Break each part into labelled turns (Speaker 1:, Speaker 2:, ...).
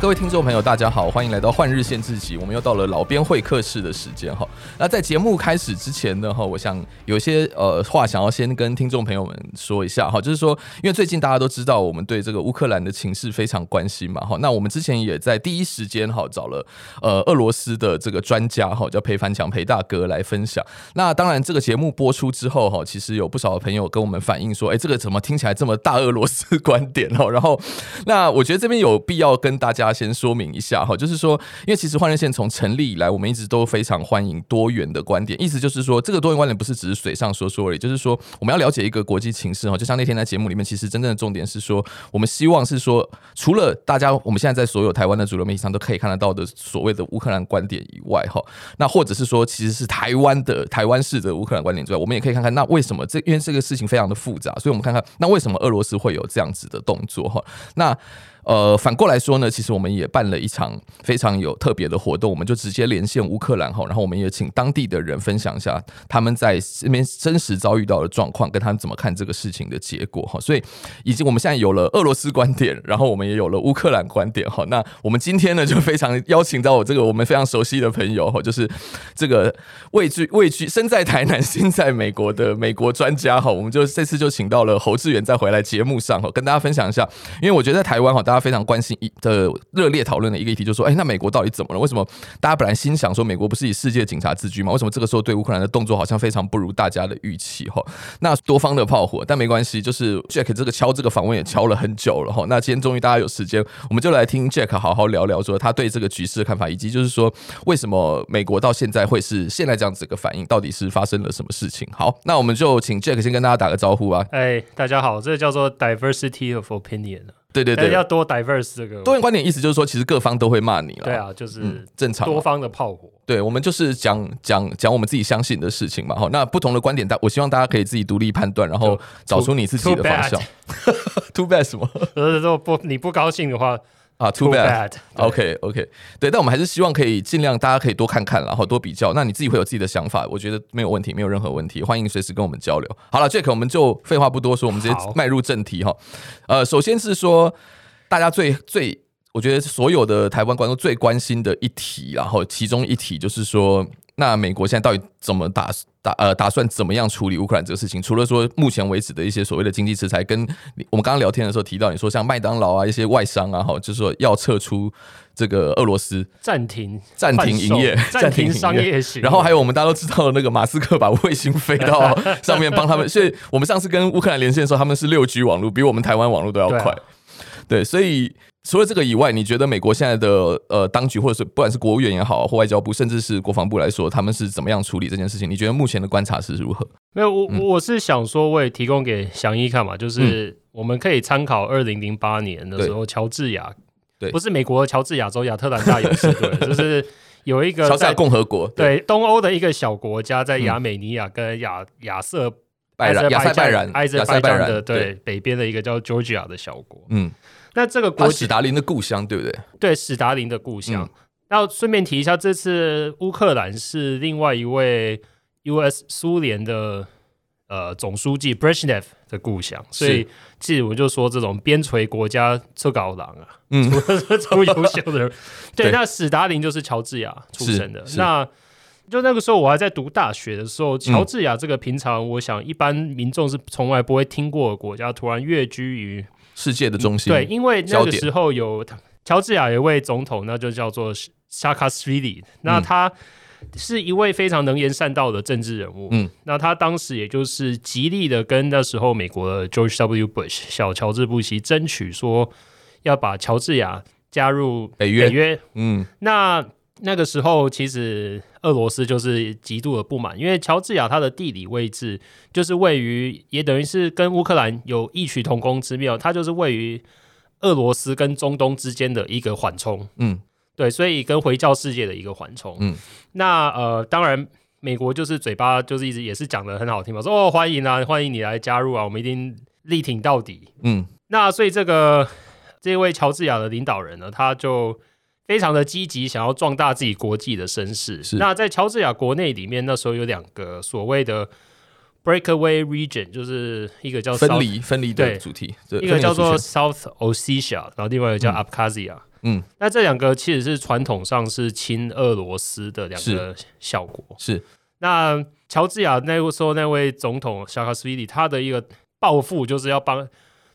Speaker 1: 各位听众朋友，大家好，欢迎来到换日线自己。我们又到了老编会客室的时间哈。那在节目开始之前呢，哈，我想有些呃话想要先跟听众朋友们说一下哈，就是说，因为最近大家都知道我们对这个乌克兰的情势非常关心嘛哈。那我们之前也在第一时间哈找了呃俄罗斯的这个专家哈，叫裴凡强裴大哥来分享。那当然，这个节目播出之后哈，其实有不少的朋友跟我们反映说，哎，这个怎么听起来这么大俄罗斯观点哈？然后，那我觉得这边有必要跟大家。先说明一下哈，就是说，因为其实换日线从成立以来，我们一直都非常欢迎多元的观点。意思就是说，这个多元观点不是只是水上说说而已，就是说，我们要了解一个国际情势哈。就像那天在节目里面，其实真正的重点是说，我们希望是说，除了大家我们现在在所有台湾的主流媒体上都可以看得到的所谓的乌克兰观点以外哈，那或者是说，其实是台湾的台湾式的乌克兰观点之外，我们也可以看看那为什么这因为这个事情非常的复杂，所以我们看看那为什么俄罗斯会有这样子的动作哈？那。呃，反过来说呢，其实我们也办了一场非常有特别的活动，我们就直接连线乌克兰哈，然后我们也请当地的人分享一下他们在这边真实遭遇到的状况，跟他们怎么看这个事情的结果哈。所以，已经我们现在有了俄罗斯观点，然后我们也有了乌克兰观点哈。那我们今天呢，就非常邀请到我这个我们非常熟悉的朋友哈，就是这个位居位居身在台南心在美国的 美国专家哈。我们就这次就请到了侯志远再回来节目上哈，跟大家分享一下，因为我觉得在台湾哈。大家非常关心一的热烈讨论的一个议题，就是说，哎，那美国到底怎么了？为什么大家本来心想说美国不是以世界警察自居吗？为什么这个时候对乌克兰的动作好像非常不如大家的预期？哈，那多方的炮火，但没关系，就是 Jack 这个敲这个访问也敲了很久了哈。那今天终于大家有时间，我们就来听 Jack 好好聊聊说他对这个局势的看法，以及就是说为什么美国到现在会是现在这样子一个反应，到底是发生了什么事情？好，那我们就请 Jack 先跟大家打个招呼啊。
Speaker 2: 哎，大家好，这个叫做 Diversity of Opinion。
Speaker 1: 对对对，
Speaker 2: 要多 diverse 这个
Speaker 1: 多元观点，意思就是说，其实各方都会骂你了。
Speaker 2: 对啊，就是
Speaker 1: 正常
Speaker 2: 多方的炮火。
Speaker 1: 对，我们就是讲讲讲我们自己相信的事情嘛。哈，那不同的观点，大我希望大家可以自己独立判断，然后找出你自己的方向。Too bad 什么？
Speaker 2: 呃，说不你不高兴的话。
Speaker 1: 啊，too bad，OK OK，对，但我们还是希望可以尽量大家可以多看看，然后多比较。那你自己会有自己的想法，我觉得没有问题，没有任何问题，欢迎随时跟我们交流。好了，Jack，我们就废话不多说，我们直接迈入正题哈。呃，首先是说大家最最，我觉得所有的台湾观众最关心的一题，然后其中一题就是说。那美国现在到底怎么打打呃打算怎么样处理乌克兰这个事情？除了说目前为止的一些所谓的经济制裁，跟我们刚刚聊天的时候提到，你说像麦当劳啊一些外商啊，哈，就是说要撤出这个俄罗斯，
Speaker 2: 暂停
Speaker 1: 暂停营业，
Speaker 2: 暂停商业行业。
Speaker 1: 然后还有我们大家都知道的那个马斯克把卫星飞到 上面帮他们，所以我们上次跟乌克兰连线的时候，他们是六 G 网络，比我们台湾网络都要快。对，所以。除了这个以外，你觉得美国现在的呃当局，或者是不管是国务院也好，或外交部，甚至是国防部来说，他们是怎么样处理这件事情？你觉得目前的观察是如何？
Speaker 2: 没有，我我是想说，我也提供给翔一看嘛，就是我们可以参考二零零八年的时候，乔治亚，对，不是美国的乔治亚州亚特兰大勇士队，就是有一个
Speaker 1: 乔治亚共和国，
Speaker 2: 对，东欧的一个小国家，在亚美尼亚跟亚亚瑟
Speaker 1: 拜然、亚塞拜然、
Speaker 2: 亚塞拜然的对北边的一个叫 Georgia 的小国，嗯。那这个国
Speaker 1: 史达林的故乡，对不对？
Speaker 2: 对，史达林的故乡。那顺便提一下，这次乌克兰是另外一位 U.S. 苏联的呃总书记 Brezhnev 的故乡，所以其实我就说，这种边陲国家出高狼啊，嗯，出优秀的人。对，那史达林就是乔治亚出生的。那就那个时候我还在读大学的时候，乔治亚这个平常我想一般民众是从来不会听过的国家，突然跃居于。
Speaker 1: 世界的中心，
Speaker 2: 对，因为那个时候有乔治亚有一位总统，那就叫做萨卡斯维里，那他是一位非常能言善道的政治人物，嗯，那他当时也就是极力的跟那时候美国的 George W. Bush 小乔治布希争取说要把乔治亚加入北约，北约，嗯，那。那个时候，其实俄罗斯就是极度的不满，因为乔治亚它的地理位置就是位于，也等于是跟乌克兰有异曲同工之妙，它就是位于俄罗斯跟中东之间的一个缓冲。嗯，对，所以跟回教世界的一个缓冲。嗯，那呃，当然，美国就是嘴巴就是一直也是讲的很好听嘛，说哦欢迎啊，欢迎你来加入啊，我们一定力挺到底。嗯，那所以这个这位乔治亚的领导人呢，他就。非常的积极，想要壮大自己国际的声势。
Speaker 1: 是
Speaker 2: 那在乔治亚国内里面，那时候有两个所谓的 breakaway region，就是一个叫
Speaker 1: 分离分离的主题，
Speaker 2: 一个叫做 South Ossetia，然后另外一个叫 Abkhazia。嗯，那这两个其实是传统上是亲俄罗斯的两个小国。
Speaker 1: 是，是
Speaker 2: 那乔治亚那个时候那位总统萨卡斯维里，他的一个抱负就是要帮。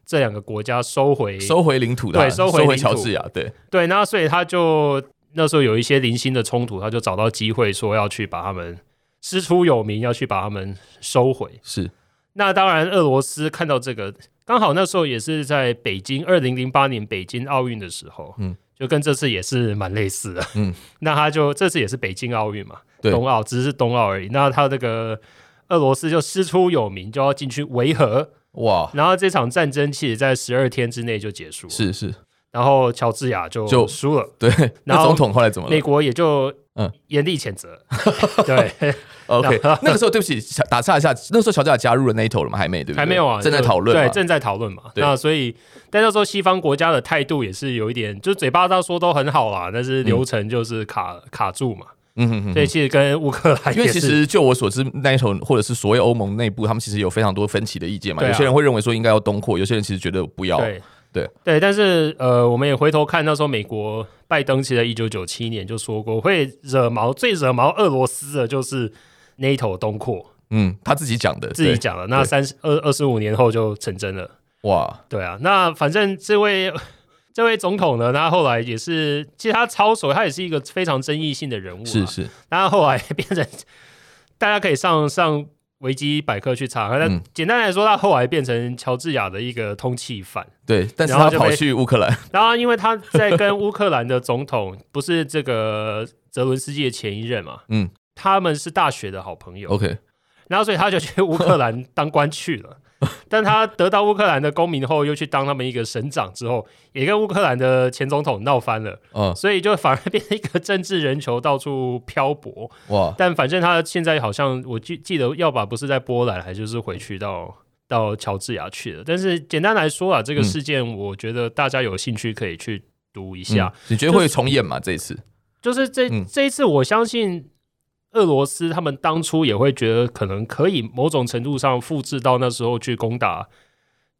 Speaker 2: 这两个国家收回
Speaker 1: 收回领土的，
Speaker 2: 对，收回
Speaker 1: 乔治亚，对
Speaker 2: 对。那所以他就那时候有一些零星的冲突，他就找到机会说要去把他们师出有名，要去把他们收回。
Speaker 1: 是。
Speaker 2: 那当然，俄罗斯看到这个，刚好那时候也是在北京二零零八年北京奥运的时候，嗯，就跟这次也是蛮类似的，嗯。那他就这次也是北京奥运嘛，对，冬奥只是冬奥而已。那他这个俄罗斯就师出有名，就要进去维和。
Speaker 1: 哇！
Speaker 2: 然后这场战争其实，在十二天之内就结束了。
Speaker 1: 是是。
Speaker 2: 然后乔治亚就就输了。
Speaker 1: 对。那总统后来怎么了？
Speaker 2: 美国也就嗯严厉谴责。对。
Speaker 1: OK。那个时候，对不起，打岔一下，那时候乔治亚加入了 NATO 了吗？还没，对不对？
Speaker 2: 还没有啊，
Speaker 1: 正在讨论。
Speaker 2: 对，正在讨论嘛。那所以，但那时候西方国家的态度也是有一点，就是嘴巴上说都很好啦，但是流程就是卡卡住嘛。嗯哼哼，所以其实跟乌克兰，
Speaker 1: 因为其实就我所知，NATO 或者是所谓欧盟内部，他们其实有非常多分歧的意见嘛。啊、有些人会认为说应该要东扩，有些人其实觉得不要。
Speaker 2: 对
Speaker 1: 对
Speaker 2: 对，但是呃，我们也回头看那时候，美国拜登其实在一九九七年就说过，会惹毛最惹毛俄罗斯的就是 NATO 东扩。
Speaker 1: 嗯，他自己讲的，
Speaker 2: 自己讲的。那三十二二十五年后就成真了。
Speaker 1: 哇，
Speaker 2: 对啊，那反正这位。这位总统呢，他后来也是，其实他操守，他也是一个非常争议性的人物。
Speaker 1: 是是，
Speaker 2: 他后来变成，大家可以上上维基百科去查。那、嗯、简单来说，他后来变成乔治亚的一个通缉犯。
Speaker 1: 对，但是他跑去乌克兰。
Speaker 2: 然后，因为他在跟乌克兰的总统，不是这个泽伦斯基的前一任嘛？嗯，他们是大学的好朋友。
Speaker 1: OK，
Speaker 2: 然后所以他就去乌克兰当官去了。但他得到乌克兰的公民后，又去当他们一个省长之后，也跟乌克兰的前总统闹翻了。嗯，所以就反而变成一个政治人球，到处漂泊。哇！但反正他现在好像我记记得，要把不是在波兰，还就是回去到到乔治亚去了。但是简单来说啊，这个事件我觉得大家有兴趣可以去读一下。
Speaker 1: 嗯、你觉得会重演吗？这一次？
Speaker 2: 就是这、嗯、这一次，我相信。俄罗斯他们当初也会觉得可能可以某种程度上复制到那时候去攻打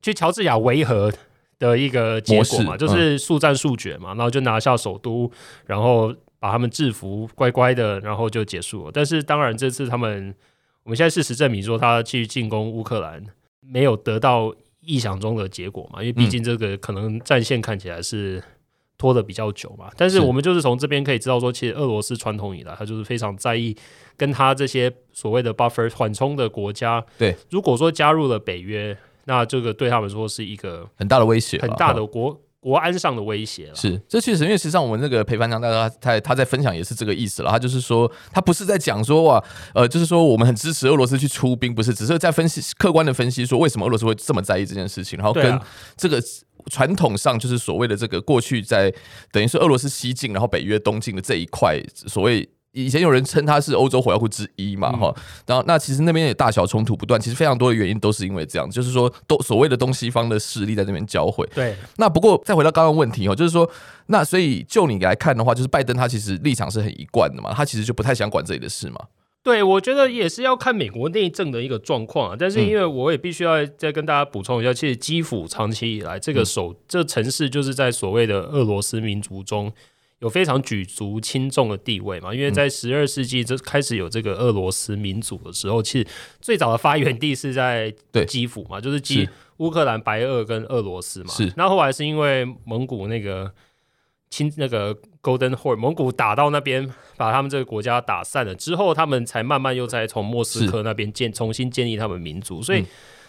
Speaker 2: 去乔治亚维和的一个结果嘛，就是速战速决嘛，然后就拿下首都，然后把他们制服，乖乖的，然后就结束了。但是当然这次他们，我们现在事实证明说他去进攻乌克兰没有得到意想中的结果嘛，因为毕竟这个可能战线看起来是。拖得比较久嘛，但是我们就是从这边可以知道说，其实俄罗斯传统以来，他就是非常在意跟他这些所谓的 buffer 缓冲的国家。
Speaker 1: 对，如
Speaker 2: 果说加入了北约，那这个对他们说是一个
Speaker 1: 很大的威胁，
Speaker 2: 很大的国国安上的威胁了。
Speaker 1: 是，这确实，因为实际上我们那个裴凡强大哥他他在分享也是这个意思了。他就是说，他不是在讲说哇，呃，就是说我们很支持俄罗斯去出兵，不是，只是在分析客观的分析说为什么俄罗斯会这么在意这件事情，然后跟这个。传统上就是所谓的这个过去在等于是俄罗斯西进，然后北约东进的这一块，所谓以前有人称它是欧洲火药库之一嘛，哈、嗯。然后那其实那边也大小冲突不断，其实非常多的原因都是因为这样，就是说都所谓的东西方的势力在那边交汇。
Speaker 2: 对。
Speaker 1: 那不过再回到刚刚问题哦，就是说那所以就你来看的话，就是拜登他其实立场是很一贯的嘛，他其实就不太想管这里的事嘛。
Speaker 2: 对，我觉得也是要看美国内政的一个状况啊。但是因为我也必须要再跟大家补充一下，其实基辅长期以来这个首、嗯、这城市就是在所谓的俄罗斯民族中有非常举足轻重的地位嘛。因为在十二世纪这开始有这个俄罗斯民族的时候，其实最早的发源地是在基辅嘛，就是基乌克兰、白俄跟俄罗斯嘛。是，那后来是因为蒙古那个。亲那个 Golden Horde 蒙古打到那边，把他们这个国家打散了之后，他们才慢慢又再从莫斯科那边建重新建立他们民族。所以，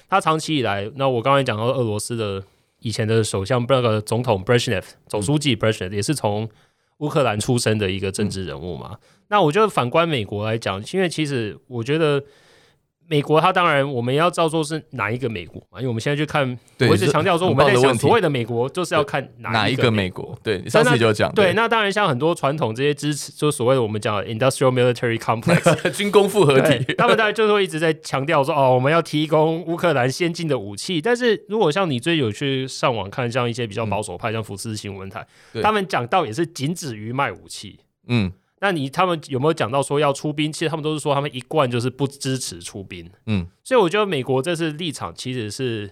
Speaker 2: 他长期以来，那我刚才讲到俄罗斯的以前的首相那个总统 Brezhnev 总书记 Brezhnev 也是从乌克兰出生的一个政治人物嘛。那我觉得反观美国来讲，因为其实我觉得美国，它当然我们要照做是哪一个美国嘛？因为我们现在去看，我一直强调说我们在讲所谓的美国，就是要看
Speaker 1: 哪一个美国。对，上次就讲。
Speaker 2: 对，那当然像很多传统这些支持，就所谓的我们讲 industrial military complex
Speaker 1: 军工复合体，
Speaker 2: 他们当然就是会一直在强调说哦，我们要提供乌克兰先进的武器。但是如果像你最有去上网看，像一些比较保守派，像福斯新闻台，他们讲到也是仅止于卖武器。嗯。那你他们有没有讲到说要出兵？其实他们都是说他们一贯就是不支持出兵。嗯，所以我觉得美国这次立场其实是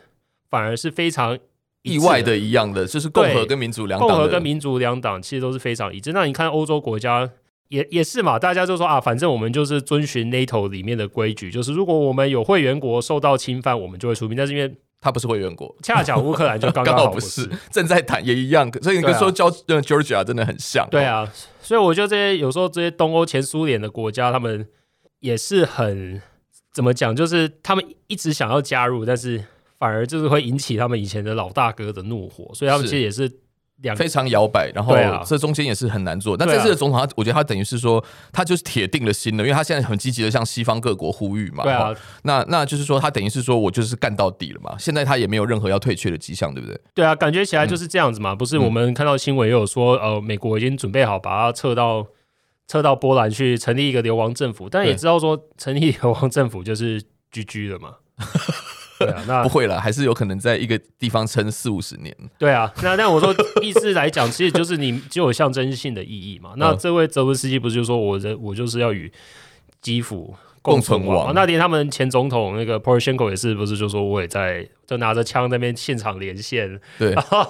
Speaker 2: 反而是非常
Speaker 1: 意外的一样的，就是共和跟民主两党，
Speaker 2: 共和跟民主两党其实都是非常一致。那你看欧洲国家也也是嘛，大家就说啊，反正我们就是遵循 NATO 里面的规矩，就是如果我们有会员国受到侵犯，我们就会出兵。但是因为
Speaker 1: 他不是会员国，
Speaker 2: 恰巧乌克兰就 刚刚好不是，
Speaker 1: 正在谈也一样，所以你跟说交 Georgia 真的很像。
Speaker 2: 对啊，所以我觉得这些有时候这些东欧前苏联的国家，他们也是很怎么讲，就是他们一直想要加入，但是反而就是会引起他们以前的老大哥的怒火，所以他们其实也是。
Speaker 1: 非常摇摆，然后这中间也是很难做。那、啊、这次的总统，他我觉得他等于是说，他就是铁定了心了，因为他现在很积极的向西方各国呼吁嘛。
Speaker 2: 对啊，
Speaker 1: 那那就是说，他等于是说我就是干到底了嘛。现在他也没有任何要退却的迹象，对不对？
Speaker 2: 对啊，感觉起来就是这样子嘛。嗯、不是我们看到新闻也有说，呃，美国已经准备好把他撤到撤到波兰去成立一个流亡政府，但也知道说成立流亡政府就是 GG 了嘛。对啊，那
Speaker 1: 不会了，还是有可能在一个地方撑四五十年。
Speaker 2: 对啊，那那我说意思来讲，其实就是你就有象征性的意义嘛。那这位泽伦斯基不是就说我的我就是要与基辅共存亡？那连他们前总统那个 Poroshenko 也是不是就说我也在就拿着枪在那边现场连线？
Speaker 1: 对，然后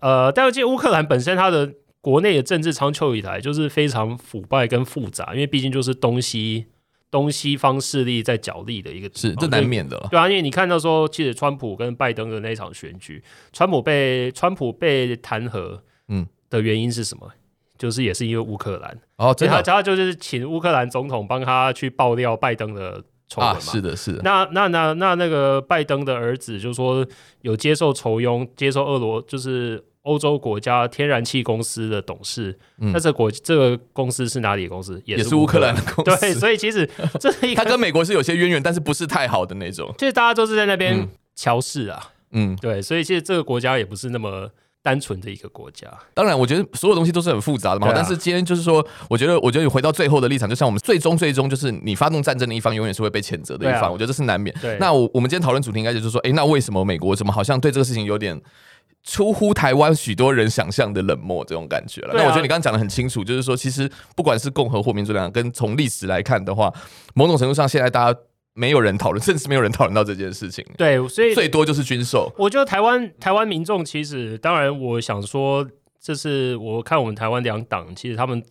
Speaker 2: 呃，但是这乌克兰本身它的国内的政治长久以来就是非常腐败跟复杂，因为毕竟就是东西。东西方势力在角力的一个
Speaker 1: 是，这难免的了。
Speaker 2: 对啊，因为你看到说，其实川普跟拜登的那场选举，川普被川普被弹劾，嗯，的原因是什么？嗯、就是也是因为乌克兰
Speaker 1: 哦，对
Speaker 2: 他他就是请乌克兰总统帮他去爆料拜登的丑闻嘛、啊。
Speaker 1: 是的，是的。
Speaker 2: 那那那那那个拜登的儿子就说有接受酬庸，接受俄罗就是。欧洲国家天然气公司的董事，那、嗯、这国这个公司是哪里的公司？
Speaker 1: 也是乌克兰的公司。
Speaker 2: 对，所以其实 这是一个，
Speaker 1: 他跟美国是有些渊源，但是不是太好的那种。
Speaker 2: 其实大家都是在那边乔事啊，嗯，对，所以其实这个国家也不是那么单纯的一个国家。
Speaker 1: 当然，我觉得所有东西都是很复杂的嘛。啊、但是今天就是说，我觉得，我觉得你回到最后的立场，就像我们最终最终就是你发动战争的一方，永远是会被谴责的一方。啊、我觉得这是难免。
Speaker 2: 对，
Speaker 1: 那我我们今天讨论主题应该就是说，哎，那为什么美国怎么好像对这个事情有点？出乎台湾许多人想象的冷漠这种感觉了。啊、那我觉得你刚刚讲的很清楚，就是说，其实不管是共和或民主两党，跟从历史来看的话，某种程度上，现在大家没有人讨论，甚至没有人讨论到这件事情。
Speaker 2: 对，所以
Speaker 1: 最多就是军售。
Speaker 2: 我觉得台湾台湾民众其实，当然，我想说，这是我看我们台湾两党，其实他们。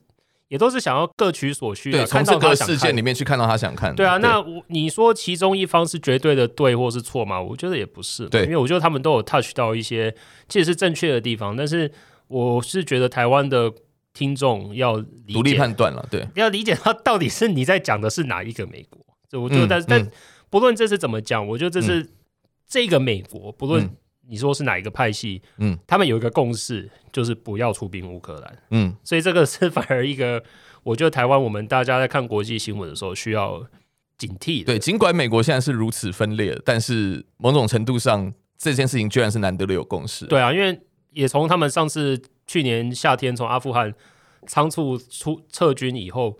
Speaker 2: 也都是想要各取所需的，从这个
Speaker 1: 事件里面去看到他想看。
Speaker 2: 对啊，那我你说其中一方是绝对的对或是错吗？我觉得也不是，对，因为我觉得他们都有 touch 到一些其实是正确的地方。但是我是觉得台湾的听众要
Speaker 1: 独立判断了，对，
Speaker 2: 要理解他到底是你在讲的是哪一个美国。就我觉得，但是但不论这是怎么讲，我觉得这是这个美国，不论。你说是哪一个派系？嗯，他们有一个共识，就是不要出兵乌克兰。嗯，所以这个是反而一个，我觉得台湾我们大家在看国际新闻的时候需要警惕的。
Speaker 1: 对，尽管美国现在是如此分裂，但是某种程度上，这件事情居然是难得的有共识。
Speaker 2: 对啊，因为也从他们上次去年夏天从阿富汗仓促出撤军以后，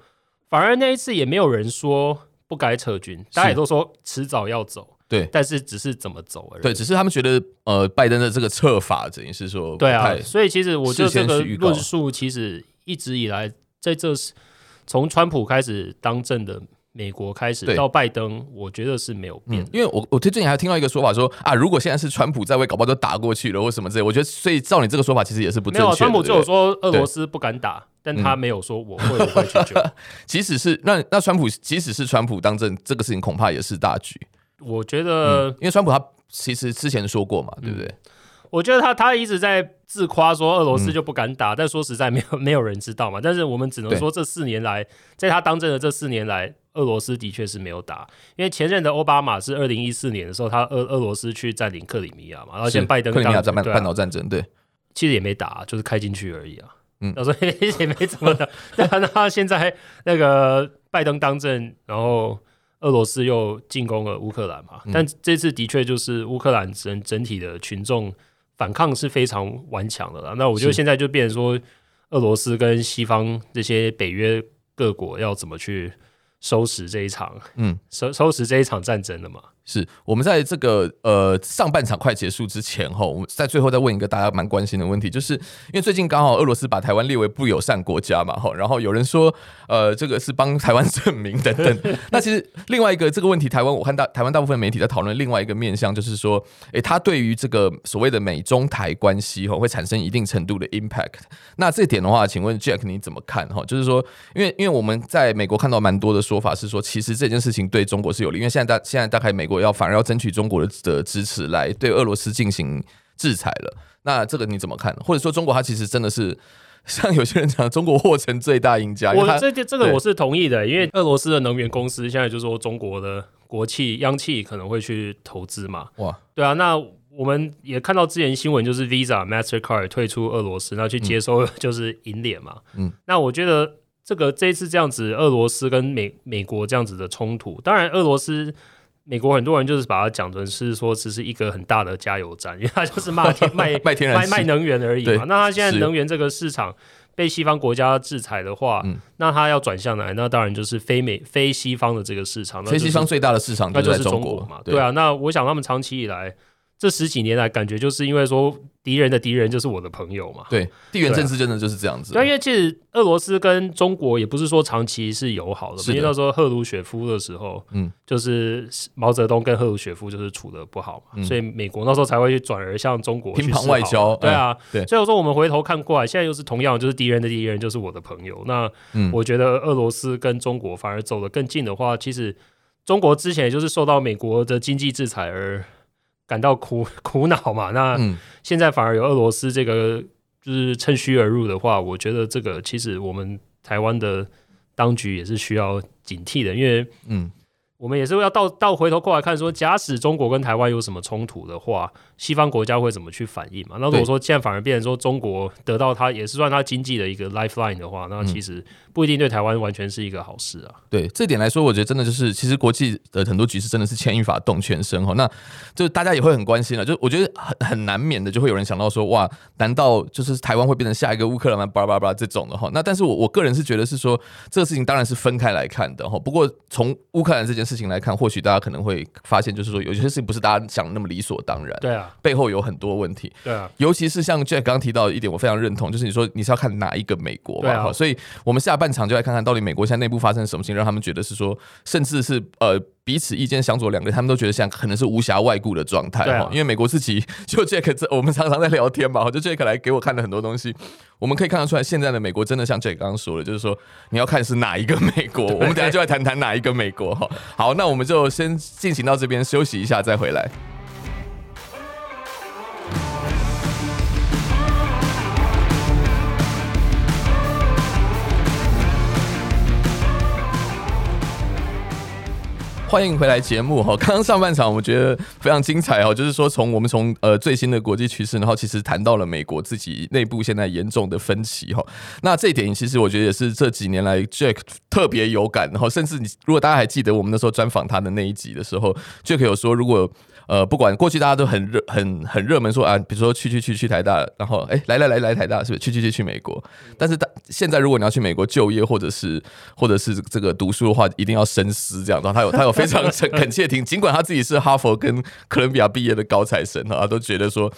Speaker 2: 反而那一次也没有人说不该撤军，大家也都说迟早要走。
Speaker 1: 对，
Speaker 2: 但是只是怎么走而已。
Speaker 1: 对，只是他们觉得，呃，拜登的这个策法等于是说，
Speaker 2: 对啊，所以其实我觉得这个论述其实一直以来在这是从川普开始当政的美国开始到拜登，我觉得是没有变。
Speaker 1: 因为我我最近还听到一个说法说啊，如果现在是川普在位，搞不好都打过去了或什么之类。我觉得，所以照你这个说法，其实也是不正确的。
Speaker 2: 川普就有说俄罗斯不敢打，但他没有说我会不会去救。
Speaker 1: 即使是那那川普，即使是川普当政，这个事情恐怕也是大局。
Speaker 2: 我觉得、
Speaker 1: 嗯，因为川普他其实之前说过嘛，对不对？
Speaker 2: 我觉得他他一直在自夸说俄罗斯就不敢打，嗯、但说实在没有 没有人知道嘛。但是我们只能说这四年来，在他当政的这四年来，俄罗斯的确是没有打。因为前任的奥巴马是二零一四年的时候，他俄俄罗斯去占领克里米亚嘛，然后现在拜登当克里米亚
Speaker 1: 半半岛战争，对，
Speaker 2: 其实也没打，就是开进去而已啊。嗯，所以 也没怎么的。那他现在那个拜登当政，然后。俄罗斯又进攻了乌克兰嘛。但这次的确就是乌克兰整整体的群众反抗是非常顽强的了。那我觉得现在就变成说，俄罗斯跟西方这些北约各国要怎么去收拾这一场，嗯，收收拾这一场战争了嘛？
Speaker 1: 是我们在这个呃上半场快结束之前哈，我们在最后再问一个大家蛮关心的问题，就是因为最近刚好俄罗斯把台湾列为不友善国家嘛哈，然后有人说呃这个是帮台湾证明等等。那其实另外一个这个问题，台湾我看大台湾大部分媒体在讨论另外一个面向，就是说，诶、欸，它对于这个所谓的美中台关系哈会产生一定程度的 impact。那这点的话，请问 Jack 你怎么看哈？就是说，因为因为我们在美国看到蛮多的说法是说，其实这件事情对中国是有利，因为现在大现在大概美国。我要反而要争取中国的的支持来对俄罗斯进行制裁了，那这个你怎么看？或者说中国它其实真的是像有些人讲，中国获成最大赢家？
Speaker 2: 我这这个我是同意的，因为俄罗斯的能源公司现在就说中国的国企央企可能会去投资嘛。哇，对啊，那我们也看到之前新闻，就是 Visa、Mastercard 退出俄罗斯，那去接收 就是银联嘛。嗯，那我觉得这个这一次这样子，俄罗斯跟美美国这样子的冲突，当然俄罗斯。美国很多人就是把它讲成是说，只是一个很大的加油站，因为它就是 卖天卖卖天然卖卖能源而已嘛。那它现在能源这个市场被西方国家制裁的话，那它要转向来，那当然就是非美非西方的这个市场。非
Speaker 1: 西方最大的市场，那就是中国嘛。
Speaker 2: 对啊，那我想他们长期以来这十几年来，感觉就是因为说。敌人的敌人就是我的朋友嘛。
Speaker 1: 对，地缘政治真的就是这样子。
Speaker 2: 对，因为其实俄罗斯跟中国也不是说长期是友好的。因为那时候赫鲁雪夫的时候，嗯，就是毛泽东跟赫鲁雪夫就是处的不好嘛，所以美国那时候才会去转而向中国
Speaker 1: 乒乓外交。
Speaker 2: 对啊，对。所以我说我们回头看过来，现在又是同样，就是敌人的敌人就是我的朋友。那我觉得俄罗斯跟中国反而走得更近的话，其实中国之前也就是受到美国的经济制裁而。感到苦 苦恼嘛？那现在反而有俄罗斯这个就是趁虚而入的话，我觉得这个其实我们台湾的当局也是需要警惕的，因为嗯。我们也是要倒倒回头过来看，说假使中国跟台湾有什么冲突的话，西方国家会怎么去反应嘛？那如果说现在反而变成说中国得到它也是算它经济的一个 lifeline 的话，那其实不一定对台湾完全是一个好事啊。
Speaker 1: 对这点来说，我觉得真的就是其实国际的很多局势真的是牵一发动全身哈。那就大家也会很关心了，就我觉得很很难免的就会有人想到说，哇，难道就是台湾会变成下一个乌克兰吗？巴拉巴拉这种的哈。那但是我我个人是觉得是说这个事情当然是分开来看的哈。不过从乌克兰这件事。事情来看，或许大家可能会发现，就是说有些事情不是大家想的那么理所当然。
Speaker 2: 对啊，
Speaker 1: 背后有很多问题。
Speaker 2: 对啊，
Speaker 1: 尤其是像 Jack 刚刚提到的一点，我非常认同，就是你说你是要看哪一个美国吧？所以我们下半场就来看看到底美国现在内部发生什么事情，让他们觉得是说，甚至是呃。彼此意见相左，两个他们都觉得现在可能是无暇外顾的状态哈，因为美国自己就 Jack 这，我们常常在聊天嘛，就 Jack 来给我看了很多东西，我们可以看得出来，现在的美国真的像 Jack 刚刚说的，就是说你要看是哪一个美国，我们等下就来谈谈哪一个美国哈。好，那我们就先进行到这边休息一下，再回来。欢迎回来节目哈，刚刚上半场我觉得非常精彩哈，就是说从我们从呃最新的国际趋势，然后其实谈到了美国自己内部现在严重的分歧哈，那这一点其实我觉得也是这几年来 Jack 特别有感，然后甚至你如果大家还记得我们那时候专访他的那一集的时候，Jack 有说如果。呃，不管过去大家都很热、很很热门说啊，比如说去去去去台大，然后哎来来来来台大，是不是去去去去美国？但是大现在如果你要去美国就业或者是或者是这个读书的话，一定要深思这样。然后他有他有非常恳恳切听，尽管他自己是哈佛跟哥伦比亚毕业的高材生啊，都觉得说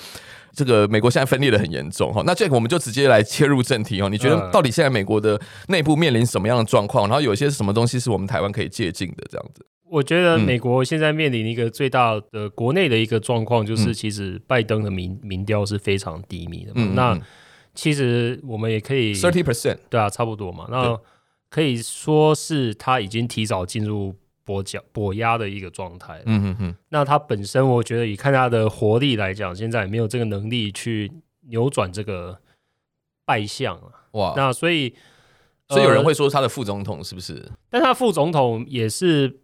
Speaker 1: 这个美国现在分裂的很严重哈。那这个我们就直接来切入正题哦。你觉得到底现在美国的内部面临什么样的状况？然后有一些什么东西是我们台湾可以借鉴的这样子？
Speaker 2: 我觉得美国现在面临一个最大的国内的一个状况，就是其实拜登的民民调是非常低迷的嘛。那其实我们也可以
Speaker 1: thirty percent，
Speaker 2: 对啊，差不多嘛。那可以说是他已经提早进入跛脚跛鸭的一个状态。嗯嗯嗯。那他本身，我觉得以看他的活力来讲，现在也没有这个能力去扭转这个败相啊。哇，那所以
Speaker 1: 所以有人会说他的副总统是不是？
Speaker 2: 但他副总统也是。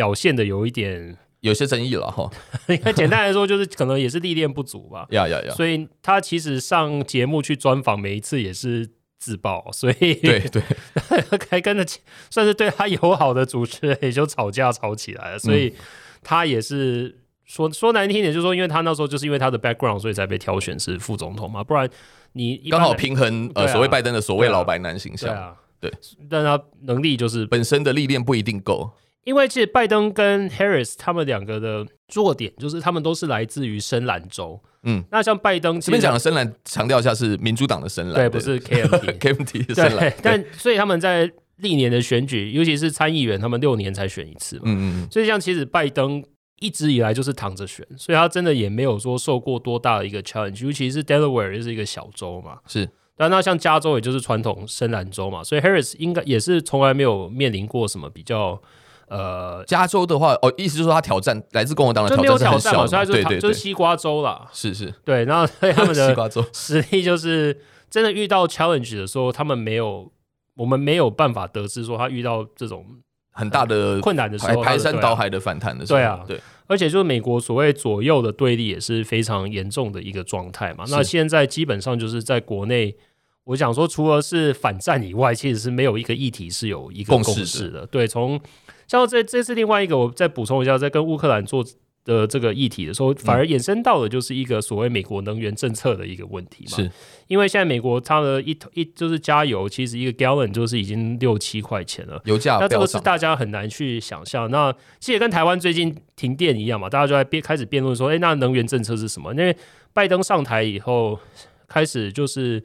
Speaker 2: 表现的有一点
Speaker 1: 有些争议了哈，
Speaker 2: 应该简单来说就是可能也是历练不足吧。
Speaker 1: 呀呀呀！
Speaker 2: 所以他其实上节目去专访，每一次也是自爆，所以
Speaker 1: 对对，
Speaker 2: 还跟着算是对他友好的主持人也就吵架吵起来了，所以他也是说说难听一点，就是说，因为他那时候就是因为他的 background，所以才被挑选是副总统嘛，不然你
Speaker 1: 刚好平衡呃所谓拜登的所谓老白男形象，
Speaker 2: 啊，
Speaker 1: 对，
Speaker 2: 但他能力就是
Speaker 1: 本身的历练不一定够。
Speaker 2: 因为其实拜登跟 Harris 他们两个的弱点就是他们都是来自于深蓝州。嗯，那像拜登
Speaker 1: 这边讲的深蓝，强调一下是民主党的深蓝，
Speaker 2: 对，不是 KMT
Speaker 1: KMT 的深蓝。
Speaker 2: 但所以他们在历年的选举，尤其是参议员，他们六年才选一次嘛。嗯嗯。所以像其实拜登一直以来就是躺着选，所以他真的也没有说受过多大的一个 challenge，尤其是 Delaware 就是一个小州嘛。
Speaker 1: 是。
Speaker 2: 但那像加州，也就是传统深蓝州嘛，所以 Harris 应该也是从来没有面临过什么比较。呃，
Speaker 1: 加州的话，哦，意思就是说他挑战来自共和党的挑战是很小，
Speaker 2: 所以他就是对对对就是西瓜州啦，
Speaker 1: 是是，
Speaker 2: 对，然后所 以他们的 西瓜州。实力就是真的遇到 challenge 的时候，他们没有，我们没有办法得知说他遇到这种
Speaker 1: 很大的
Speaker 2: 困难的时候，
Speaker 1: 排山倒海的反弹的时候，
Speaker 2: 对啊，对，而且就是美国所谓左右的对立也是非常严重的一个状态嘛。那现在基本上就是在国内，我想说，除了是反战以外，其实是没有一个议题是有一个共识的，对，从。像这这是另外一个，我再补充一下，在跟乌克兰做的这个议题的时候，反而衍生到的就是一个所谓美国能源政策的一个问题嘛。是，因为现在美国它的一一就是加油，其实一个 gallon 就是已经六七块钱了，
Speaker 1: 油价。
Speaker 2: 那这个是大家很难去想象。那其实跟台湾最近停电一样嘛，大家就在辩开始辩论说，哎，那能源政策是什么？因为拜登上台以后，开始就是。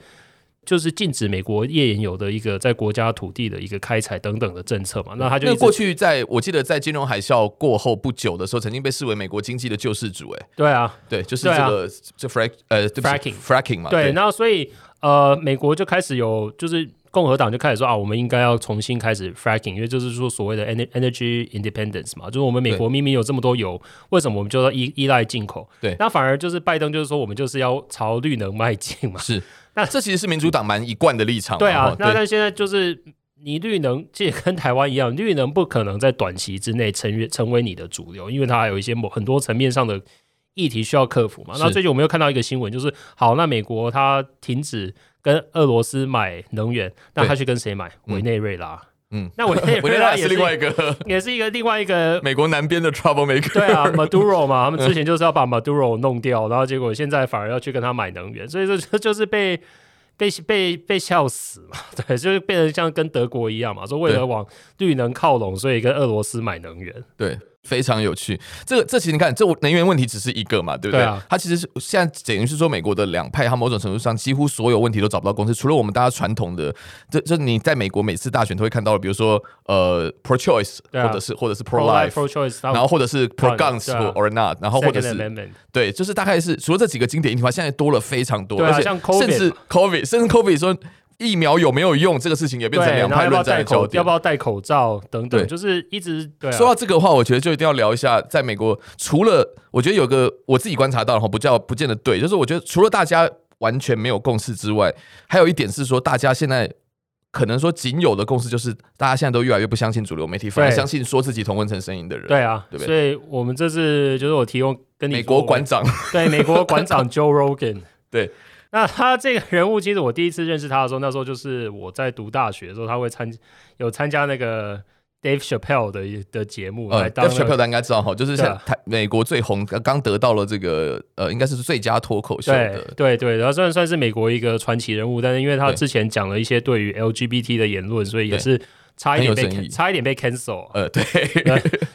Speaker 2: 就是禁止美国页岩油的一个在国家土地的一个开采等等的政策嘛，那他就
Speaker 1: 过去在我记得在金融海啸过后不久的时候，曾经被视为美国经济的救世主，哎，
Speaker 2: 对啊，
Speaker 1: 对，就是这个就 frack 呃 fracking fracking 嘛，
Speaker 2: 对，然后所以呃美国就开始有就是共和党就开始说啊，我们应该要重新开始 fracking，因为就是说所谓的 energy independence 嘛，就是我们美国明明有这么多油，为什么我们就要依依赖进口？对，那反而就是拜登就是说我们就是要朝绿能迈进嘛，
Speaker 1: 是。那这其实是民主党蛮一贯的立场。
Speaker 2: 对啊，那但现在就是你绿能，这也跟台湾一样，绿能不可能在短期之内成为成为你的主流，因为它还有一些某很多层面上的议题需要克服嘛。那最近我们又看到一个新闻，就是好，那美国它停止跟俄罗斯买能源，那他去跟谁买？委内瑞拉。嗯，那委内瑞拉也 是
Speaker 1: 另外一个，
Speaker 2: 也是一个另外一个
Speaker 1: 美国南边的 troublemaker。
Speaker 2: 对啊，Maduro 嘛，他们之前就是要把 Maduro 弄掉，然后结果现在反而要去跟他买能源，所以这就是被被被被笑死嘛，对，就是变成像跟德国一样嘛，说为了往绿能靠拢，所以跟俄罗斯买能源，
Speaker 1: 对。非常有趣，这个这其实你看，这能源问题只是一个嘛，对不对？对啊，它其实是现在等于是说，美国的两派，它某种程度上几乎所有问题都找不到共识，除了我们大家传统的，这这你在美国每次大选都会看到的，比如说呃 pro choice，或者是或者是 pro life，然后或者是 pro guns or not，然后或者是对，就是大概是除了这几个经典议题，现在多了非常多，而且甚至 COVID，甚至 COVID 说。疫苗有没有用？这个事情也变成两派论战的焦点。
Speaker 2: 要不要戴口罩等等，就是一直对、啊。
Speaker 1: 说到这个的话，我觉得就一定要聊一下，在美国，除了我觉得有个我自己观察到的话，不叫不见得对，就是我觉得除了大家完全没有共识之外，还有一点是说，大家现在可能说仅有的共识就是，大家现在都越来越不相信主流媒体，反而相信说自己同温层声音的人。
Speaker 2: 对啊，
Speaker 1: 对不对？
Speaker 2: 所以我们这次就是我提供跟你
Speaker 1: 美国馆长，
Speaker 2: 对美国馆长 Joe Rogan，
Speaker 1: 对。
Speaker 2: 那他这个人物，其实我第一次认识他的时候，那时候就是我在读大学的时候，他会参有参加那个 Dave Chappelle 的的节目。呃，Dave Chappelle
Speaker 1: 大家应该知道哈，就是像台美国最红，刚得到了这个呃，应该是最佳脱口秀的。
Speaker 2: 对对，然后虽然算是美国一个传奇人物，但是因为他之前讲了一些对于 LGBT 的言论，所以也是差一点被差一点被 cancel。
Speaker 1: 呃，对。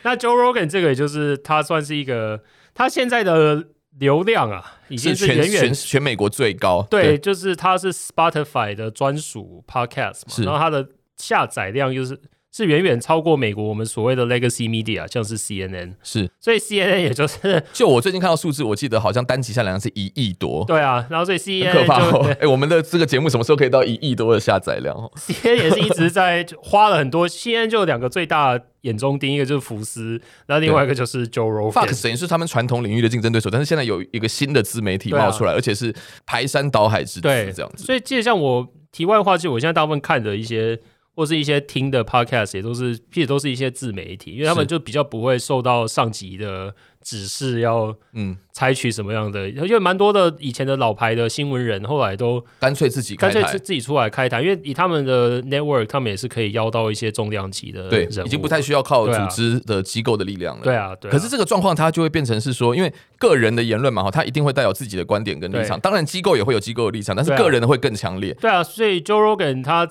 Speaker 2: 那 Joe Rogan 这个也就是他算是一个，他现在的。流量啊，已经是远远
Speaker 1: 全全美国最高。
Speaker 2: 对，对就是它是 Spotify 的专属 Podcast 嘛，然后它的下载量又是。是远远超过美国我们所谓的 legacy media，像是 CNN，
Speaker 1: 是，
Speaker 2: 所以 CNN 也就是，
Speaker 1: 就我最近看到数字，我记得好像单集下载量是一亿多。
Speaker 2: 对啊，然后所以 CNN
Speaker 1: 很可怕哦。哎、欸，我们的这个节目什么时候可以到一亿多的下载量？
Speaker 2: CNN 也是一直在花了很多，CNN 就有两个最大眼中钉，一个就是福斯，然后另外一个就是 Joe Rogan。
Speaker 1: Fox 等于是他们传统领域的竞争对手，但是现在有一个新的自媒体冒出来，啊、而且是排山倒海之子这样子。
Speaker 2: 所以，其实像我题外话，就我现在大部分看的一些。或是一些听的 podcast 也都是，其实都是一些自媒体，因为他们就比较不会受到上级的指示要嗯采取什么样的，因为蛮多的以前的老牌的新闻人后来都
Speaker 1: 干脆自己
Speaker 2: 干脆自自己出来开台，因为以他们的 network，他们也是可以邀到一些重量级的人，
Speaker 1: 对，已经不太需要靠组织的机构的力量了。
Speaker 2: 对啊，对啊。
Speaker 1: 可是这个状况它就会变成是说，因为个人的言论嘛，哈，他一定会带有自己的观点跟立场，当然机构也会有机构的立场，但是个人的会更强烈。
Speaker 2: 对啊，所以 Joe Rogan 他。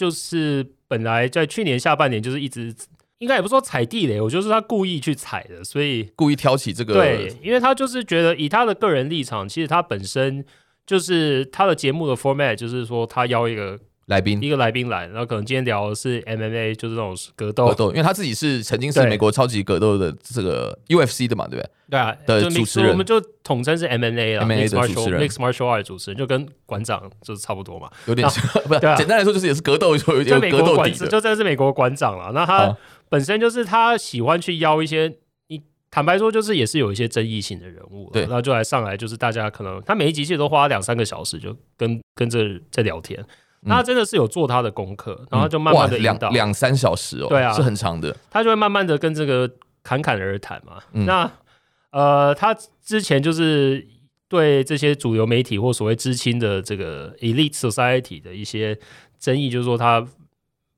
Speaker 2: 就是本来在去年下半年就是一直，应该也不是说踩地雷，我就是他故意去踩的，所以
Speaker 1: 故意挑起这个。
Speaker 2: 对，因为他就是觉得以他的个人立场，其实他本身就是他的节目的 format，就是说他邀一个。
Speaker 1: 来宾
Speaker 2: 一个来宾来，然后可能今天聊的是 MMA，就是那种格斗。
Speaker 1: 格斗，因为他自己是曾经是美国超级格斗的这个 UFC 的嘛，对不对？
Speaker 2: 对啊，
Speaker 1: 的主持人，
Speaker 2: 我们就统称是 MMA 了
Speaker 1: ，MMA 的主持人
Speaker 2: Mixed Martial Art 主持人，就跟馆长就是差不多嘛，
Speaker 1: 有点像，不是？简单来说就是也是格斗，就有点格斗底子，
Speaker 2: 就真的是美国馆长了。那他本身就是他喜欢去邀一些，你坦白说就是也是有一些争议性的人物，对，然后就来上来，就是大家可能他每一集其实都花两三个小时，就跟跟着在聊天。那他真的是有做他的功课，嗯、然后就慢慢的引导
Speaker 1: 两三小时哦，
Speaker 2: 对啊，
Speaker 1: 是很长的。
Speaker 2: 他就会慢慢的跟这个侃侃而谈嘛。嗯、那呃，他之前就是对这些主流媒体或所谓知青的这个 elite society 的一些争议，就是说他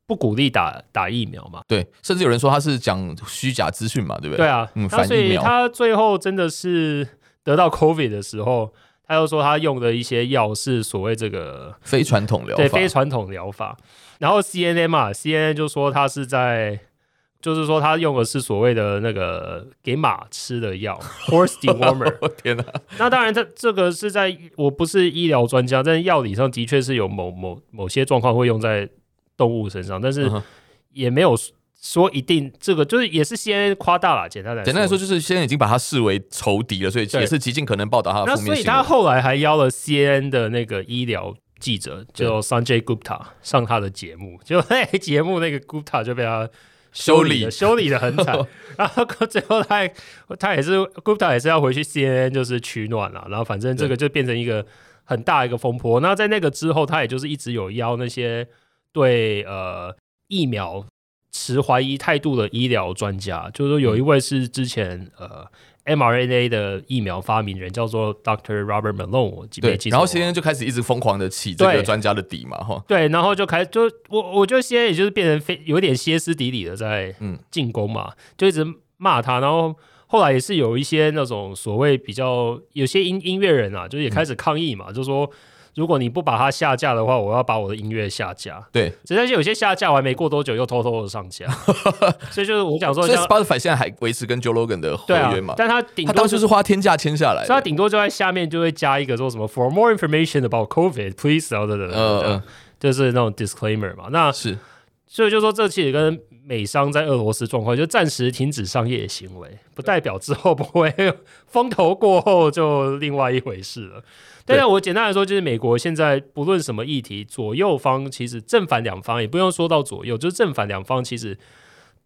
Speaker 2: 不鼓励打打疫苗嘛。
Speaker 1: 对，甚至有人说他是讲虚假资讯嘛，对不对？
Speaker 2: 对啊，嗯，那所以他最后真的是得到 COVID 的时候。他又说他用的一些药是所谓这个
Speaker 1: 非传统疗法，
Speaker 2: 对，非传统疗法。然后 CNN 嘛，CNN 就说他是在，就是说他用的是所谓的那个给马吃的药，horse dewormer。
Speaker 1: 天哪！
Speaker 2: 那当然，这这个是在我不是医疗专家，但是药理上的确是有某某某些状况会用在动物身上，但是也没有。说一定这个就是也是 CNN 夸大了，简单来说，
Speaker 1: 简单来说就是现在已经把他视为仇敌了，所以也是极尽可能报道他的负面。
Speaker 2: 那所以他后来还邀了 CNN 的那个医疗记者叫 Sanjay Gupta 上他的节目，结果 那节目那个 Gupta 就被他修理修理的很惨，然后最后他他也是 Gupta 也是要回去 CNN 就是取暖了，然后反正这个就变成一个很大一个风波。那在那个之后，他也就是一直有邀那些对呃疫苗。持怀疑态度的医疗专家，就是说有一位是之前呃 mRNA 的疫苗发明人，叫做 Dr. Robert Malone。我记不记得？
Speaker 1: 然后现在就开始一直疯狂的起这个专家的底嘛，哈。
Speaker 2: 对，然后就开始就我我觉得现在也就是变成非有点歇斯底里的在进攻嘛，嗯、就一直骂他。然后后来也是有一些那种所谓比较有些音音乐人啊，就是也开始抗议嘛，嗯、就说。如果你不把它下架的话，我要把我的音乐下架。
Speaker 1: 对，
Speaker 2: 只是有些下架完没过多久又偷偷的上架，所以就是我想说，
Speaker 1: 所以 Spotify 现在还维持跟 Joe Rogan 的合约嘛？
Speaker 2: 啊、但他顶多、就是、
Speaker 1: 他当时是花天价签下来，
Speaker 2: 所以他顶多就在下面就会加一个说什么 For more information about COVID, please 等等等等，就是那种 disclaimer 嘛。那是，所以就说这其实跟美商在俄罗斯状况就暂时停止商业行为，不代表之后不会 风头过后就另外一回事了。但是，我简单来说，就是美国现在不论什么议题，左右方其实正反两方也不用说到左右，就是正反两方其实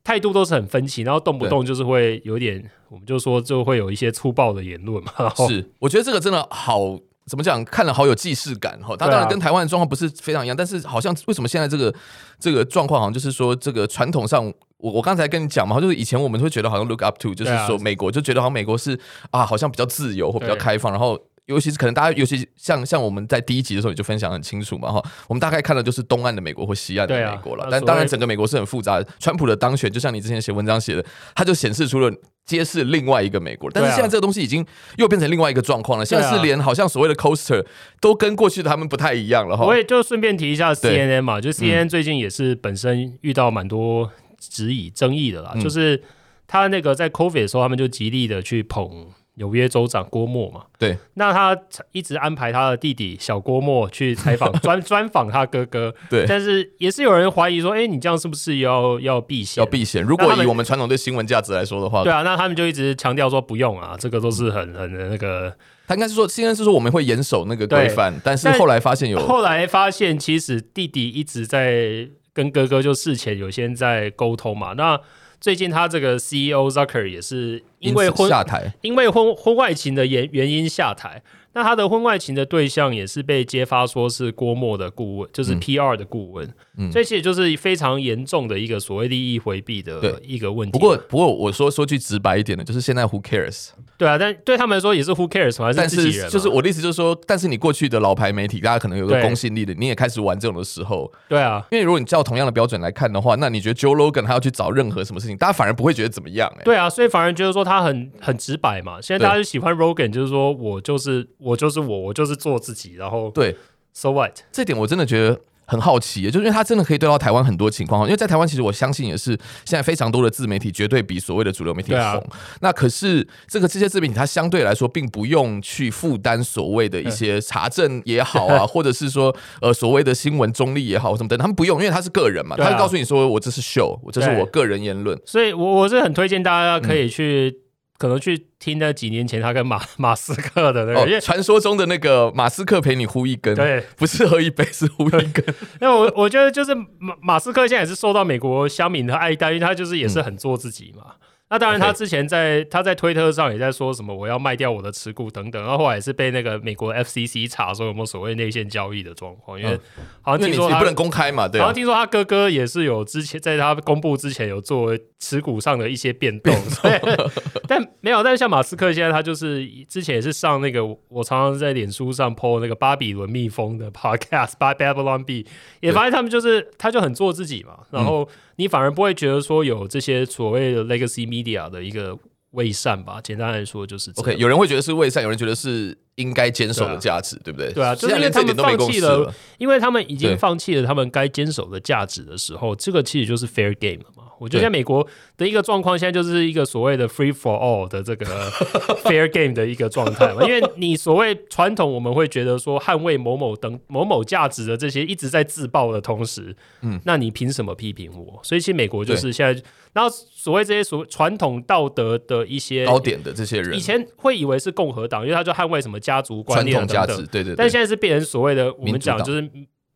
Speaker 2: 态度都是很分歧，然后动不动就是会有点，我们就说就会有一些粗暴的言论嘛。
Speaker 1: 是，我觉得这个真的好，怎么讲？看了好有既视感哈。它当然跟台湾的状况不是非常一样，但是好像为什么现在这个这个状况好像就是说，这个传统上，我我刚才跟你讲嘛，就是以前我们会觉得好像 look up to，就是说美国就觉得好像美国是啊，好像比较自由或比较开放，然后。尤其是可能大家，尤其像像我们在第一集的时候，也就分享很清楚嘛哈。我们大概看的就是东岸的美国或西岸的美国了，啊、但当然整个美国是很复杂的。川普的当选，就像你之前写文章写的，他就显示出了揭示另外一个美国。但是现在这个东西已经又变成另外一个状况了。现在是连好像所谓的 coaster 都跟过去的他们不太一样了哈。
Speaker 2: 我也就顺便提一下 CNN 嘛，就 CNN 最近也是本身遇到蛮多质疑争议的啦，嗯、就是他那个在 COVID 的时候，他们就极力的去捧。纽约州长郭沫嘛，
Speaker 1: 对，
Speaker 2: 那他一直安排他的弟弟小郭沫去采访 专专访他哥哥，
Speaker 1: 对，
Speaker 2: 但是也是有人怀疑说，哎、欸，你这样是不是要要避嫌？
Speaker 1: 要避嫌？如果以我们传统对新闻价值来说的话，
Speaker 2: 对啊，那他们就一直强调说不用啊，这个都是很很那个，
Speaker 1: 他应该是说，现在是说我们会严守那个规范，但是后来发现有，
Speaker 2: 后来发现其实弟弟一直在跟哥哥就事前有些在沟通嘛，那。最近他这个 CEO Zucker 也是因为婚
Speaker 1: 下台，
Speaker 2: 因为婚婚外情的原原因下台。那他的婚外情的对象也是被揭发说是郭沫的顾问，就是 PR 的顾问，嗯，所以其实就是非常严重的一个所谓利益回避的一个问题。
Speaker 1: 不过，不过我说说句直白一点的，就是现在 Who cares？
Speaker 2: 对啊，但对他们来说也是 Who cares 嘛，但是？
Speaker 1: 就是我的意思就是说，但是你过去的老牌媒体，大家可能有个公信力的，你也开始玩这种的时候，
Speaker 2: 对啊，
Speaker 1: 因为如果你照同样的标准来看的话，那你觉得 Joe Rogan 他要去找任何什么事情，大家反而不会觉得怎么样，欸？
Speaker 2: 对啊，所以反而觉得说他很很直白嘛。现在大家就喜欢 Rogan，就是说我就是我就是我，我就是做自己，然后
Speaker 1: 对
Speaker 2: ，So what？
Speaker 1: 这点我真的觉得。很好奇，就是因为他真的可以对到台湾很多情况，因为在台湾其实我相信也是现在非常多的自媒体绝对比所谓的主流媒体红。啊、那可是这个这些自媒体，它相对来说并不用去负担所谓的一些查证也好啊，或者是说呃所谓的新闻中立也好什么的，他们不用，因为他是个人嘛，他就告诉你说我这是秀，我这是我个人言论。
Speaker 2: 所以我我是很推荐大家可以去。嗯可能去听那几年前他跟马 马斯克的那个，
Speaker 1: 传说中的那个马斯克陪你呼一根，
Speaker 2: 对，
Speaker 1: 不是喝一杯，是呼一根。
Speaker 2: 那我我觉得就是马马斯克现在也是受到美国乡民的爱戴，因为他就是也是很做自己嘛。嗯那当然，他之前在.他在推特上也在说什么我要卖掉我的持股等等，然后后来也是被那个美国 FCC 查说有没有所谓内线交易的状况，因为好像听说他
Speaker 1: 你不能公开嘛，对，
Speaker 2: 好像听说他哥哥也是有之前在他公布之前有做持股上的一些变动，变动但没有，但是像马斯克现在他就是之前也是上那个我常常在脸书上 po 那个巴比伦蜜蜂的 podcast by Babylon Bee，也发现他们就是他就很做自己嘛，然后你反而不会觉得说有这些所谓的 legacy。Media 的一个伪善吧，简单来说就是。
Speaker 1: OK，有人会觉得是伪善，有人觉得是应该坚守的价值，对，啊、不对？
Speaker 2: 对啊，就是因为他们放弃了，因为他们已经放弃了他们该坚守的价值的时候，这个其实就是 fair game 嘛。我觉得在美国的一个状况，现在就是一个所谓的 free for all 的这个 fair game 的一个状态嘛。因为你所谓传统，我们会觉得说捍卫某某等某某价值的这些一直在自爆的同时，嗯，那你凭什么批评我？所以其实美国就是现在，然后所谓这些所谓传统道德的一些
Speaker 1: 高点的这些人，
Speaker 2: 以前会以为是共和党，因为他就捍卫什么家族观念等等，
Speaker 1: 对对。
Speaker 2: 但现在是变成所谓的我们讲就是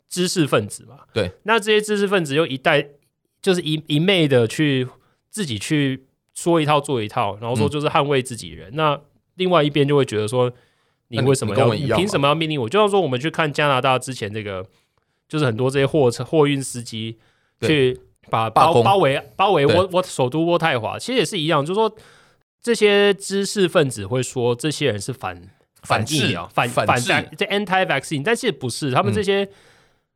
Speaker 2: 知识分子嘛，
Speaker 1: 对。
Speaker 2: 那这些知识分子又一代。就是一一昧的去自己去说一套做一套，然后说就是捍卫自己人。嗯、那另外一边就会觉得说，你为什么要？你凭什么要命令我？就像说我们去看加拿大之前这个，就是很多这些货车货运司机去把包包围包围渥渥首都渥太华，其实也是一样。就是说这些知识分子会说这些人是反反疫苗反反这 anti vaccine，但是不是他们这些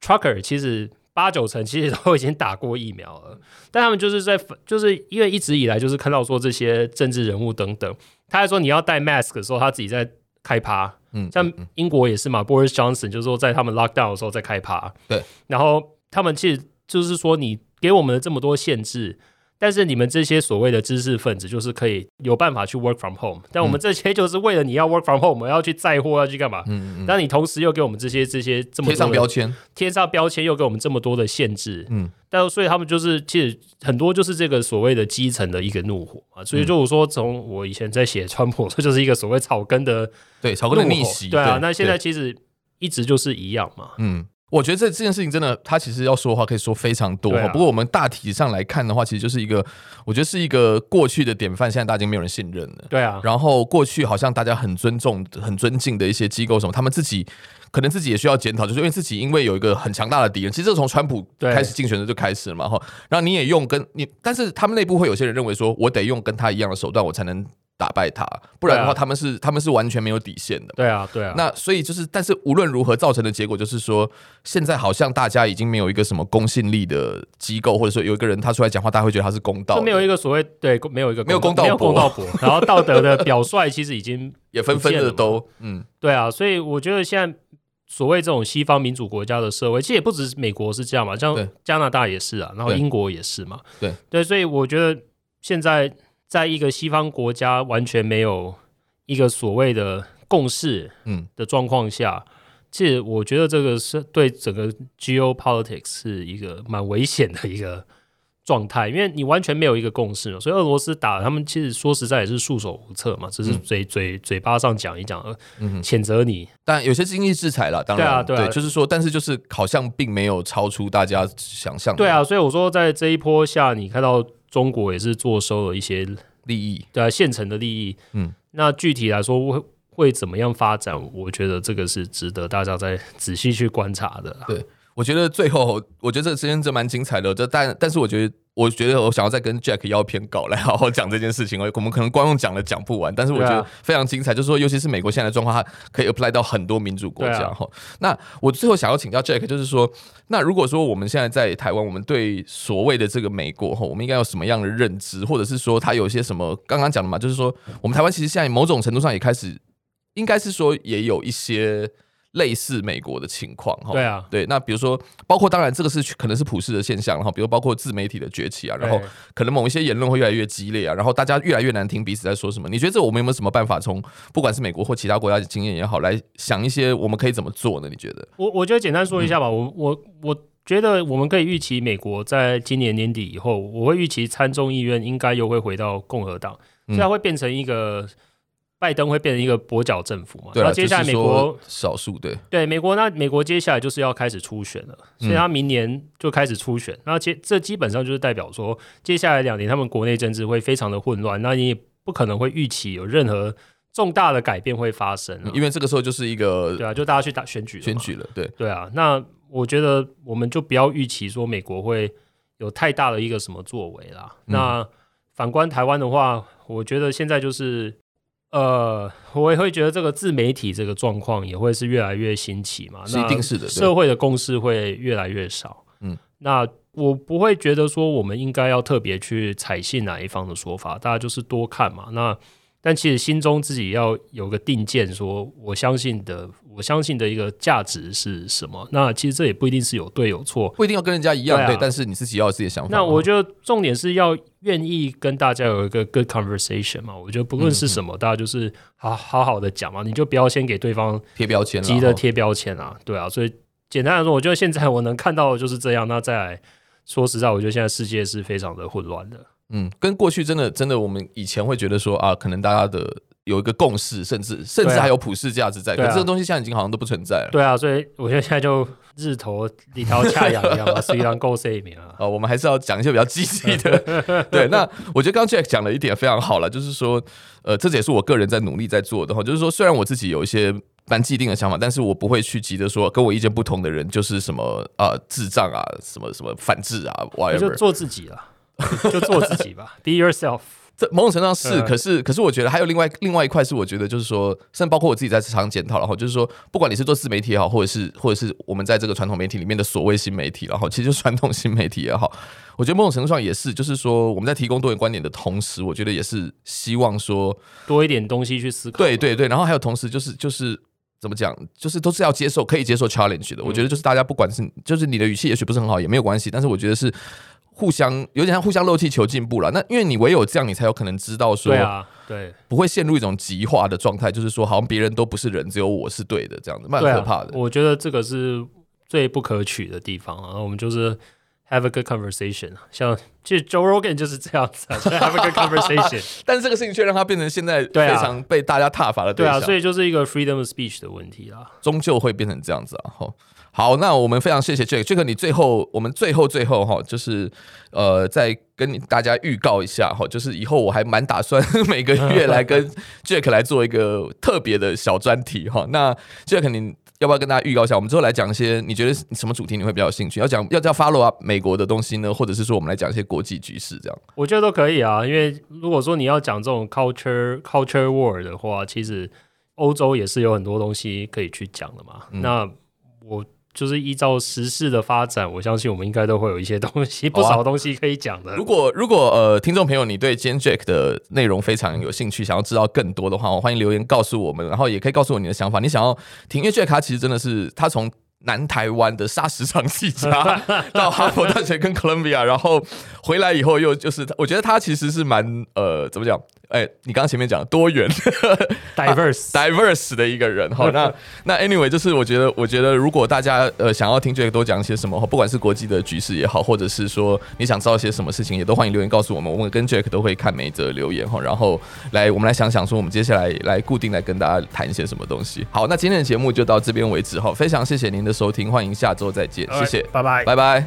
Speaker 2: trucker 其实。八九成其实都已经打过疫苗了，但他们就是在，就是因为一直以来就是看到说这些政治人物等等，他还说你要戴 mask 的时候，他自己在开趴，嗯，像英国也是嘛，Boris Johnson 就是说在他们 lockdown 的时候在开趴，对，然后他们其实就是说你给我们的这么多限制。但是你们这些所谓的知识分子，就是可以有办法去 work from home。但我们这些就是为了你要 work from home，我们要去载货，要去干嘛？嗯嗯。但你同时又给我们这些这些这么多贴上标签，贴上标签又给我们这么多的限制。嗯。但所以他们就是其实很多就是这个所谓的基层的一个怒火啊。所以就我说，从我以前在写川普，这就是一个所谓草根的
Speaker 1: 对草根的逆袭。
Speaker 2: 对啊。那现在其实一直就是一样嘛。嗯。
Speaker 1: 我觉得这这件事情真的，他其实要说的话可以说非常多。啊、不过我们大体上来看的话，其实就是一个，我觉得是一个过去的典范，现在大家已经没有人信任了。
Speaker 2: 对啊。然
Speaker 1: 后过去好像大家很尊重、很尊敬的一些机构什么，他们自己可能自己也需要检讨，就是因为自己因为有一个很强大的敌人。其实这从川普开始竞选的就开始了嘛，哈。然后你也用跟你，但是他们内部会有些人认为说，我得用跟他一样的手段，我才能。打败他，不然的话，他们是、啊、他们是完全没有底线的。
Speaker 2: 对啊，对啊。
Speaker 1: 那所以就是，但是无论如何造成的结果就是说，现在好像大家已经没有一个什么公信力的机构，或者说有一个人他出来讲话，大家会觉得他是公道。
Speaker 2: 就没有一个所谓对，没有一个
Speaker 1: 没有公道，
Speaker 2: 没有公道伯。然后道德的表率其实已经
Speaker 1: 也纷纷的都嗯，
Speaker 2: 对啊。所以我觉得现在所谓这种西方民主国家的社会，其实也不只是美国是这样嘛，像加拿大也是啊，然后英国也是嘛。
Speaker 1: 对
Speaker 2: 对，所以我觉得现在。在一个西方国家完全没有一个所谓的共识，嗯。的状况下，其实我觉得这个是对整个 geopolitics 是一个蛮危险的一个状态，因为你完全没有一个共识嘛，所以俄罗斯打他们，其实说实在也是束手无策嘛，只是嘴嘴嘴巴上讲一讲，嗯，谴责你，
Speaker 1: 但有些经济制裁了，当然，对啊，对啊，对，就是说，但是就是好像并没有超出大家想象，
Speaker 2: 对啊，所以我说在这一波下，你看到。中国也是坐收了一些
Speaker 1: 利益，
Speaker 2: 对啊，现成的利益。嗯，那具体来说会会怎么样发展？我觉得这个是值得大家再仔细去观察的。
Speaker 1: 对，我觉得最后，我觉得这个时间真蛮精彩的。这但但是，我觉得，我觉得我想要再跟 Jack 要篇稿来好好讲这件事情。我们可能光用讲了讲不完，但是我觉得非常精彩。就是说，尤其是美国现在的状况，它可以 apply 到很多民主国家。哈，那我最后想要请教 Jack，就是说，那如果说我们现在在台湾，我们对所谓的这个美国，哈，我们应该有什么样的认知，或者是说，它有些什么？刚刚讲的嘛，就是说，我们台湾其实现在某种程度上也开始。应该是说也有一些类似美国的情况哈，
Speaker 2: 对啊，
Speaker 1: 对，那比如说包括当然这个是可能是普世的现象，然后比如包括自媒体的崛起啊，然后可能某一些言论会越来越激烈啊，然后大家越来越难听彼此在说什么。你觉得这我们有没有什么办法从不管是美国或其他国家的经验也好，来想一些我们可以怎么做呢？你觉得？
Speaker 2: 我我觉得简单说一下吧，嗯、我我我觉得我们可以预期美国在今年年底以后，我会预期参众议院应该又会回到共和党，现在会变成一个。拜登会变成一个跛脚政府嘛？
Speaker 1: 对，
Speaker 2: 然后接下来美国
Speaker 1: 少数对
Speaker 2: 对美国，那美国接下来就是要开始初选了，所以他明年就开始初选。那接这基本上就是代表说，接下来两年他们国内政治会非常的混乱，那你也不可能会预期有任何重大的改变会发生，
Speaker 1: 因为这个时候就是一个
Speaker 2: 对啊，就大家去打选举
Speaker 1: 选举了，对
Speaker 2: 对啊。那我觉得我们就不要预期说美国会有太大的一个什么作为啦。那反观台湾的话，我觉得现在就是。呃，我也会觉得这个自媒体这个状况也会是越来越兴起嘛，
Speaker 1: 是一定是的，
Speaker 2: 社会的共识会越来越少。嗯，那我不会觉得说我们应该要特别去采信哪一方的说法，大家就是多看嘛。那但其实心中自己要有个定见，说我相信的，我相信的一个价值是什么？那其实这也不一定是有对有错，
Speaker 1: 不一定要跟人家一样，对。但是你自己要有自己的想法。
Speaker 2: 那我觉得重点是要愿意跟大家有一个 good conversation 嘛。我觉得不论是什么，嗯嗯大家就是好好好的讲嘛，你就不要先给对方
Speaker 1: 贴标签，
Speaker 2: 急着贴标签啊，对啊。所以简单来说，我觉得现在我能看到的就是这样。那再来说实在，我觉得现在世界是非常的混乱的。
Speaker 1: 嗯，跟过去真的真的，我们以前会觉得说啊，可能大家的有一个共识，甚至甚至还有普世价值在，啊、可是这个东西现在已经好像都不存在了。
Speaker 2: 对啊，所以我觉得现在就日头里头恰阳一样嘛，虽然够睡眠啊。
Speaker 1: 哦，我们还是要讲一些比较积极的。对，那我觉得刚刚 Jack 讲了一点非常好了，就是说，呃，这也是我个人在努力在做的哈，就是说，虽然我自己有一些蛮既定的想法，但是我不会去急着说跟我意见不同的人就是什么啊、呃、智障啊，什么什么反智啊，whatever，
Speaker 2: 就做自己啊。就做自己吧，Be yourself。
Speaker 1: 这某种程度上是，可是可是我觉得还有另外另外一块是，我觉得就是说，甚至包括我自己在场检讨，然后就是说，不管你是做自媒体也好，或者是或者是我们在这个传统媒体里面的所谓新媒体，然后其实就传统新媒体也好，我觉得某种程度上也是，就是说我们在提供多元观点的同时，我觉得也是希望说
Speaker 2: 多一点东西去思考。
Speaker 1: 对对对，然后还有同时就是就是怎么讲，就是都是要接受可以接受 challenge 的。我觉得就是大家不管是就是你的语气也许不是很好也没有关系，但是我觉得是。互相有点像互相漏气求进步了，那因为你唯有这样，你才有可能知道说，
Speaker 2: 对啊，对，
Speaker 1: 不会陷入一种极化的状态，就是说好像别人都不是人，只有我是对的这样子，蛮可怕的。
Speaker 2: 我觉得这个是最不可取的地方啊。我们就是 have a good conversation，像其实 Joe Rogan 就是这样子，have a good conversation。
Speaker 1: 但是这个事情却让他变成现在非常被大家挞伐的对象，
Speaker 2: 对啊，所以就是一个 freedom of speech 的问题啦，
Speaker 1: 终究会变成这样子啊。吼。好，那我们非常谢谢 Jack，Jack，你最后我们最后最后哈，就是呃，再跟你大家预告一下哈，就是以后我还蛮打算每个月来跟 Jack 来做一个特别的小专题哈。那 Jack，你要不要跟大家预告一下？我们之后来讲一些你觉得什么主题你会比较有兴趣？要讲要叫 follow up 美国的东西呢，或者是说我们来讲一些国际局势这样？
Speaker 2: 我觉得都可以啊，因为如果说你要讲这种 culture culture war 的话，其实欧洲也是有很多东西可以去讲的嘛。嗯、那我。就是依照时事的发展，我相信我们应该都会有一些东西，不少东西可以讲的。
Speaker 1: 啊、如果如果呃，听众朋友你对今天 Jack 的内容非常有兴趣，想要知道更多的话，我欢迎留言告诉我们，然后也可以告诉我你的想法。你想要听，因为 Jack 他其实真的是他从南台湾的砂石场记者 到哈佛大学跟 Columbia，然后回来以后又就是，我觉得他其实是蛮呃，怎么讲？哎、欸，你刚刚前面讲多元
Speaker 2: ，diverse
Speaker 1: diverse 的一个人，好，那那 anyway，就是我觉得，我觉得如果大家呃想要听 Jack 多讲一些什么，不管是国际的局势也好，或者是说你想知道一些什么事情，也都欢迎留言告诉我们，我们跟 Jack 都会看每一则留言哈，然后来我们来想想说，我们接下来来固定来跟大家谈一些什么东西。好，那今天的节目就到这边为止哈，非常谢谢您的收听，欢迎下周再见，谢谢，
Speaker 2: 拜拜，
Speaker 1: 拜拜。